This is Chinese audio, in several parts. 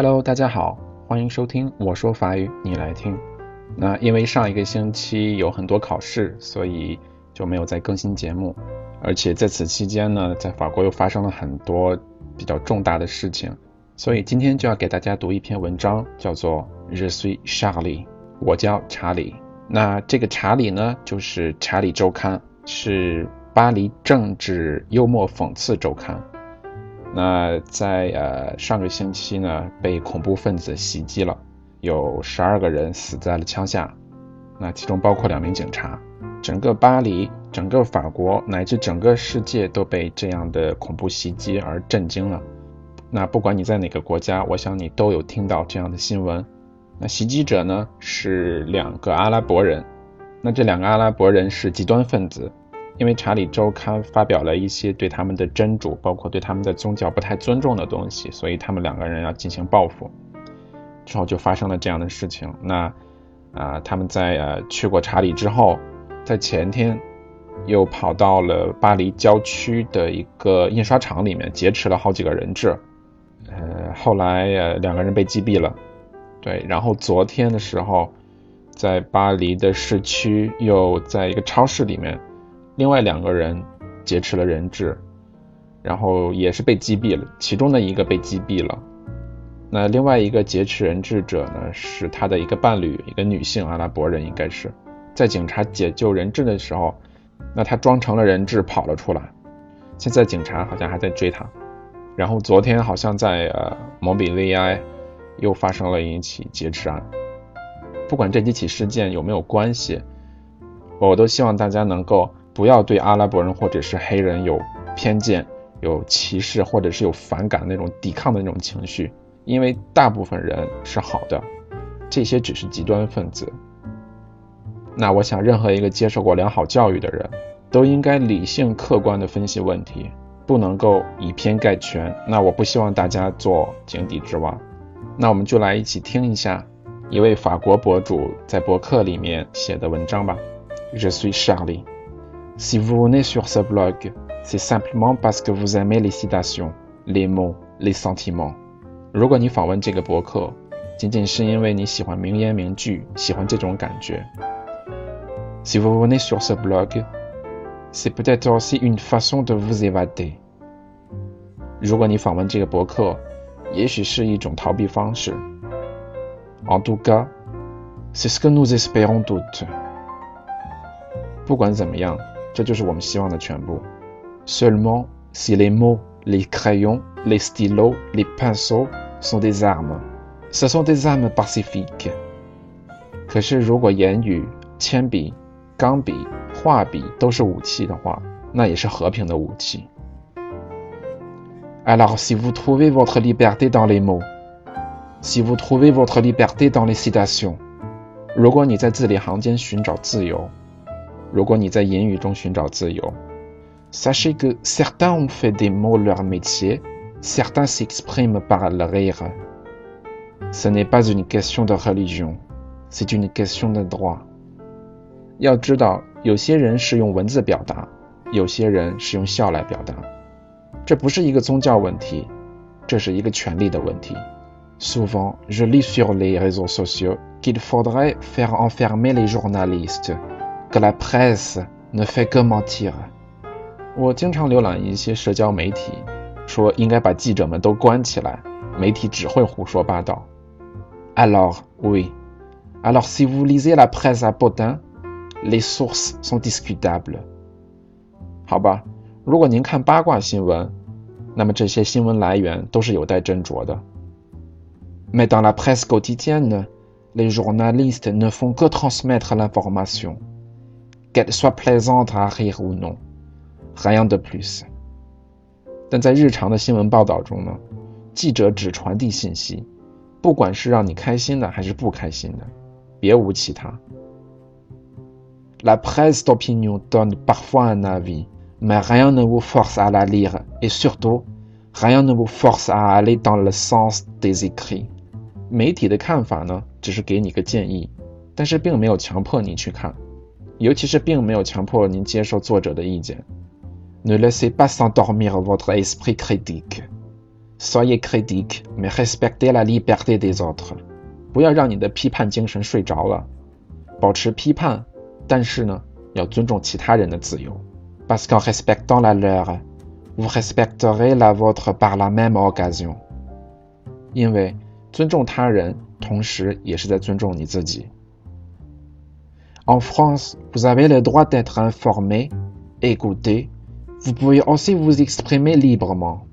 Hello，大家好，欢迎收听我说法语，你来听。那因为上一个星期有很多考试，所以就没有再更新节目。而且在此期间呢，在法国又发生了很多比较重大的事情，所以今天就要给大家读一篇文章，叫做《Je suis Charlie》，我叫查理。那这个查理呢，就是《查理周刊》，是巴黎政治幽默讽刺周刊。那在呃上个星期呢，被恐怖分子袭击了，有十二个人死在了枪下，那其中包括两名警察。整个巴黎、整个法国乃至整个世界都被这样的恐怖袭击而震惊了。那不管你在哪个国家，我想你都有听到这样的新闻。那袭击者呢是两个阿拉伯人，那这两个阿拉伯人是极端分子。因为《查理周刊》发表了一些对他们的真主，包括对他们的宗教不太尊重的东西，所以他们两个人要进行报复。之后就发生了这样的事情。那啊，他们在呃去过查理之后，在前天又跑到了巴黎郊区的一个印刷厂里面劫持了好几个人质。呃，后来呃两个人被击毙了。对，然后昨天的时候，在巴黎的市区又在一个超市里面。另外两个人劫持了人质，然后也是被击毙了。其中的一个被击毙了。那另外一个劫持人质者呢，是他的一个伴侣，一个女性阿拉伯人，应该是在警察解救人质的时候，那他装成了人质跑了出来。现在警察好像还在追他。然后昨天好像在呃蒙彼利埃又发生了一起劫持案。不管这几起事件有没有关系，我都希望大家能够。不要对阿拉伯人或者是黑人有偏见、有歧视或者是有反感那种抵抗的那种情绪，因为大部分人是好的，这些只是极端分子。那我想，任何一个接受过良好教育的人，都应该理性客观地分析问题，不能够以偏概全。那我不希望大家做井底之蛙。那我们就来一起听一下一位法国博主在博客里面写的文章吧。Je suis Charlie。Si vous venez sur ce blog, c'est simplement parce que vous aimez les citations, les mots, les sentiments. 如果你访问这个博客，仅仅是因为你喜欢名言名句，喜欢这种感觉。Si vous venez sur ce blog, c'est peut-être aussi une façon de vous évader. 如果你访问这个博客，也许是一种逃避方式。En tout cas, c'est ce que nous espérons toutes. 不管怎么样。 这就是我们希望的全部。Seulement si les mots, les crayons, les stylos, les pinceaux sont des armes, ce sont des armes pacifiques. 可是如果言语、铅笔、钢笔、画笔都是武器的话，那也是和平的武器。Alors si vous trouvez votre liberté dans les mots, si vous trouvez votre liberté dans les citations，如果你在字里行间寻找自由。如果你在言语中寻找自由，sachez que certains ont fait des mots leur métier, certains s'expriment par le rire. Ce n'est pas une question de religion, c'est une question de droit. 要知道，有些人是用文字表达，有些人是用笑来表达。这不是一个宗教问题，这是一个权利的问题。Souvent, je lis sur les réseaux sociaux qu'il faudrait faire enfermer les journalistes. Que la presse ne fait que mentir。我经常浏览一些社交媒体，说应该把记者们都关起来，媒体只会胡说八道。Alors oui, alors si vous lisez la presse à Baudin, les sources sont discutables。好吧，如果您看八卦新闻，那么这些新闻来源都是有待斟酌的。Mais dans la presse quotidienne, les journalistes ne font que transmettre l'information。 Qu'elle soit plaisante à rire ou non, rien de plus。但在日常的新闻报道中呢，记者只传递信息，不管是让你开心的还是不开心的，别无其他。La presse d'opinion donne parfois un avis, mais rien ne vous force à la lire, et surtout, rien ne vous force à aller dans le sens des écrits。媒体的看法呢，只是给你个建议，但是并没有强迫你去看。 尤其是并没有强迫您接受作者的意见。Ne laissez pas s'endormir votre esprit critique。Soyez critique, mais respectez la liberté des autres。不要让你的批判精神睡着了，保持批判，但是呢，要尊重其他人的自由。Parce qu'en respectant la leur, vous respecterez la vôtre par la même occasion。因为尊重他人，同时也是在尊重你自己。En France, vous avez le droit d'être informé, écouté. Vous pouvez aussi vous exprimer librement。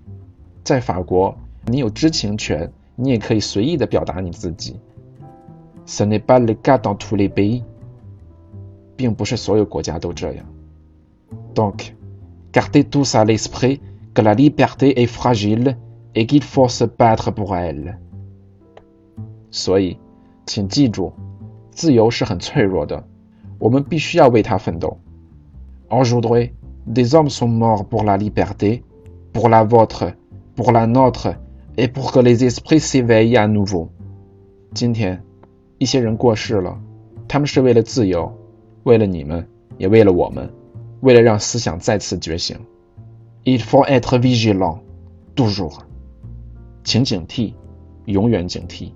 在法国，你有知情权，你也可以随意的表达你自己。Ce n'est pas le cas dans tous les pays。并不是所有国家都这样。Donc, gardez tous à l'esprit que la liberté est fragile et qu'il faut se battre pour elle。所以，请记住，自由是很脆弱的， 我们必须要为它奋斗。Aujourd'hui, des hommes sont morts pour la liberté, pour la vôtre, pour la nôtre, et pour que les esprits s'éveillent à nouveau。今天，一些人过世了，他们是为了自由，为了你们，也为了我们，为了让思想再次觉醒。Il faut être vigilant, toujours。请警惕，永远警惕。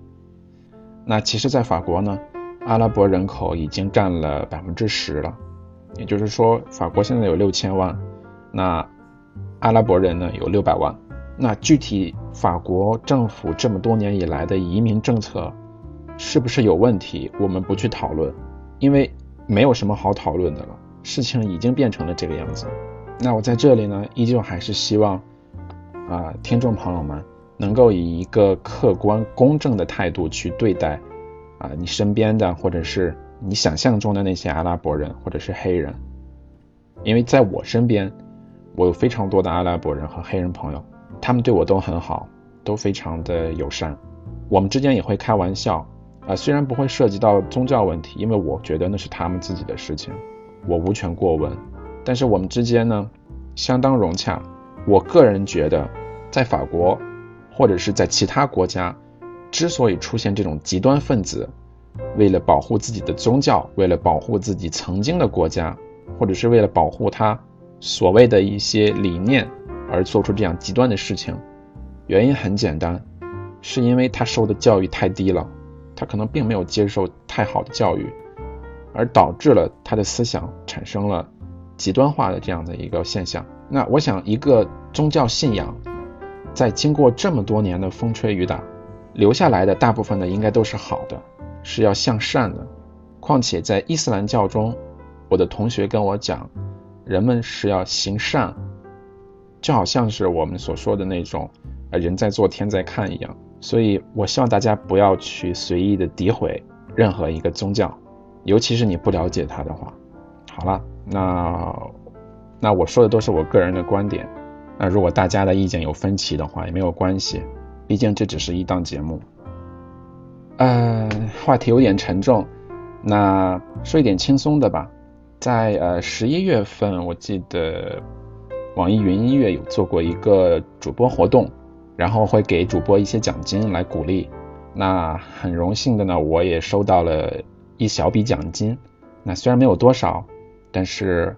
那其实，在法国呢， 阿拉伯人口已经占了百分之十了。也就是说，法国现在有六千万，那阿拉伯人呢有六百万。那具体法国政府这么多年以来的移民政策是不是有问题，我们不去讨论，因为没有什么好讨论的了。事情已经变成了这个样子。那我在这里呢，依旧还是希望啊，听众朋友们能够以一个客观公正的态度去对待啊你身边的或者是。你想象中的那些阿拉伯人或者是黑人，因为在我身边，我有非常多的阿拉伯人和黑人朋友，他们对我都很好，都非常的友善。我们之间也会开玩笑，啊，虽然不会涉及到宗教问题，因为我觉得那是他们自己的事情，我无权过问。但是我们之间呢，相当融洽。我个人觉得，在法国或者是在其他国家，之所以出现这种极端分子，为了保护自己的宗教，为了保护自己曾经的国家，或者是为了保护他所谓的一些理念而做出这样极端的事情，原因很简单，是因为他受的教育太低了，他可能并没有接受太好的教育，而导致了他的思想产生了极端化的这样的一个现象。那我想，一个宗教信仰在经过这么多年的风吹雨打，留下来的大部分的应该都是好的。是要向善的，况且在伊斯兰教中，我的同学跟我讲，人们是要行善，就好像是我们所说的那种，呃，人在做天在看一样。所以我希望大家不要去随意的诋毁任何一个宗教，尤其是你不了解他的话。好了，那那我说的都是我个人的观点，那如果大家的意见有分歧的话也没有关系，毕竟这只是一档节目。呃，话题有点沉重，那说一点轻松的吧。在呃十一月份，我记得网易云音乐有做过一个主播活动，然后会给主播一些奖金来鼓励。那很荣幸的呢，我也收到了一小笔奖金。那虽然没有多少，但是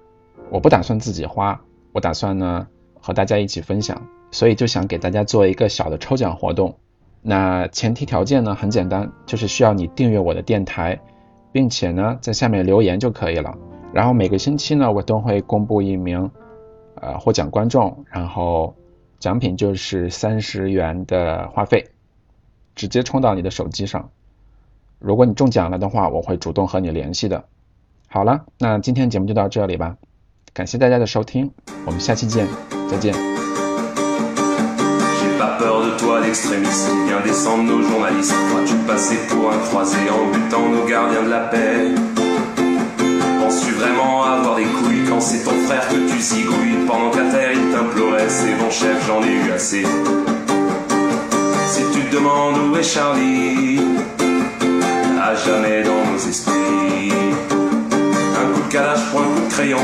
我不打算自己花，我打算呢和大家一起分享，所以就想给大家做一个小的抽奖活动。那前提条件呢很简单，就是需要你订阅我的电台，并且呢在下面留言就可以了。然后每个星期呢我都会公布一名呃获奖观众，然后奖品就是三十元的话费，直接充到你的手机上。如果你中奖了的话，我会主动和你联系的。好了，那今天节目就到这里吧，感谢大家的收听，我们下期见，再见。L'extrémiste qui vient descendre nos journalistes. Crois-tu passer pour un croisé en butant nos gardiens de la paix Penses-tu vraiment avoir des couilles quand c'est ton frère que tu zigouilles Pendant qu'à terre il t'implorait, c'est bon chef, j'en ai eu assez. Si tu te demandes où est Charlie, à jamais dans nos esprits. Un coup de calage pour un coup de crayon,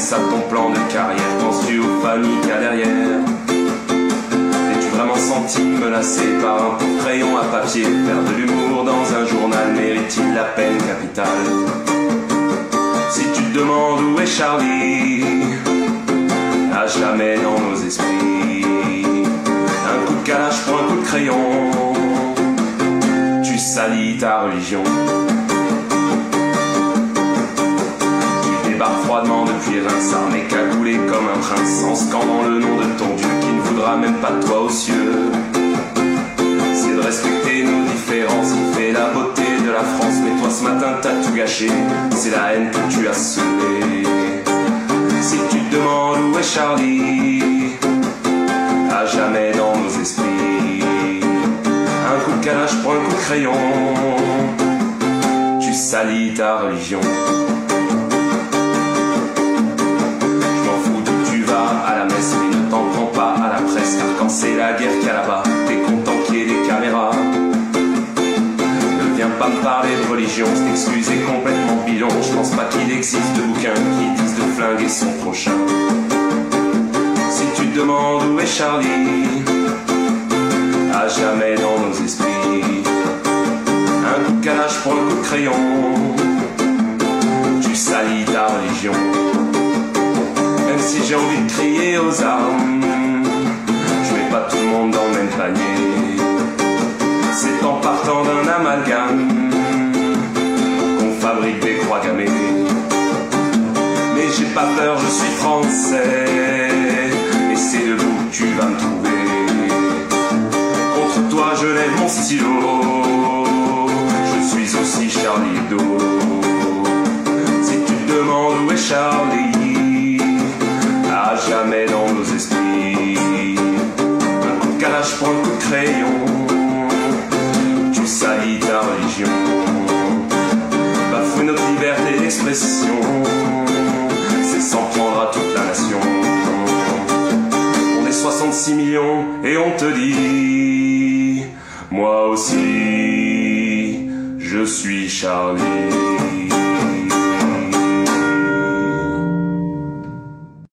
c'était ça ton plan de carrière. Penses-tu aux familles qu'il y a derrière Es-tu vraiment senti menacé par un crayon à papier. Faire de l'humour dans un journal mérite-t-il la peine capitale? Si tu te demandes où est Charlie, à jamais dans nos esprits. Un coup de calage pour un coup de crayon, tu salis ta religion. Tu débarques froidement depuis Reims, armé cagoulé comme un prince, en scandant le nom de ton Dieu qui ne voudra même pas de toi aux cieux. C'est de respecter nos différences qui fait la beauté de la France. Mais toi ce matin t'as tout gâché, c'est la haine que tu as semée. Si tu te demandes où est Charlie, à jamais dans nos esprits. Un coup de calage pour un coup de crayon, tu salis ta religion. Là-bas, t'es content qu'il y ait des caméras. Ne viens pas me parler de religion, c'est excuse est complètement bidon. Je pense pas qu'il existe de bouquins qui disent de flinguer son prochain. Si tu te demandes où est Charlie, à jamais dans nos esprits. Un coup de calage pour un coup de crayon, tu salis ta religion. Même si j'ai envie de crier aux armes, C'est en partant d'un amalgame qu'on fabrique des croix gammées. Mais j'ai pas peur, je suis français, et c'est debout que tu vas me trouver. Contre toi, je lève mon stylo, c'est s'en prendre à toute la nation. On est 66 millions et on te dit, moi aussi, je suis Charlie.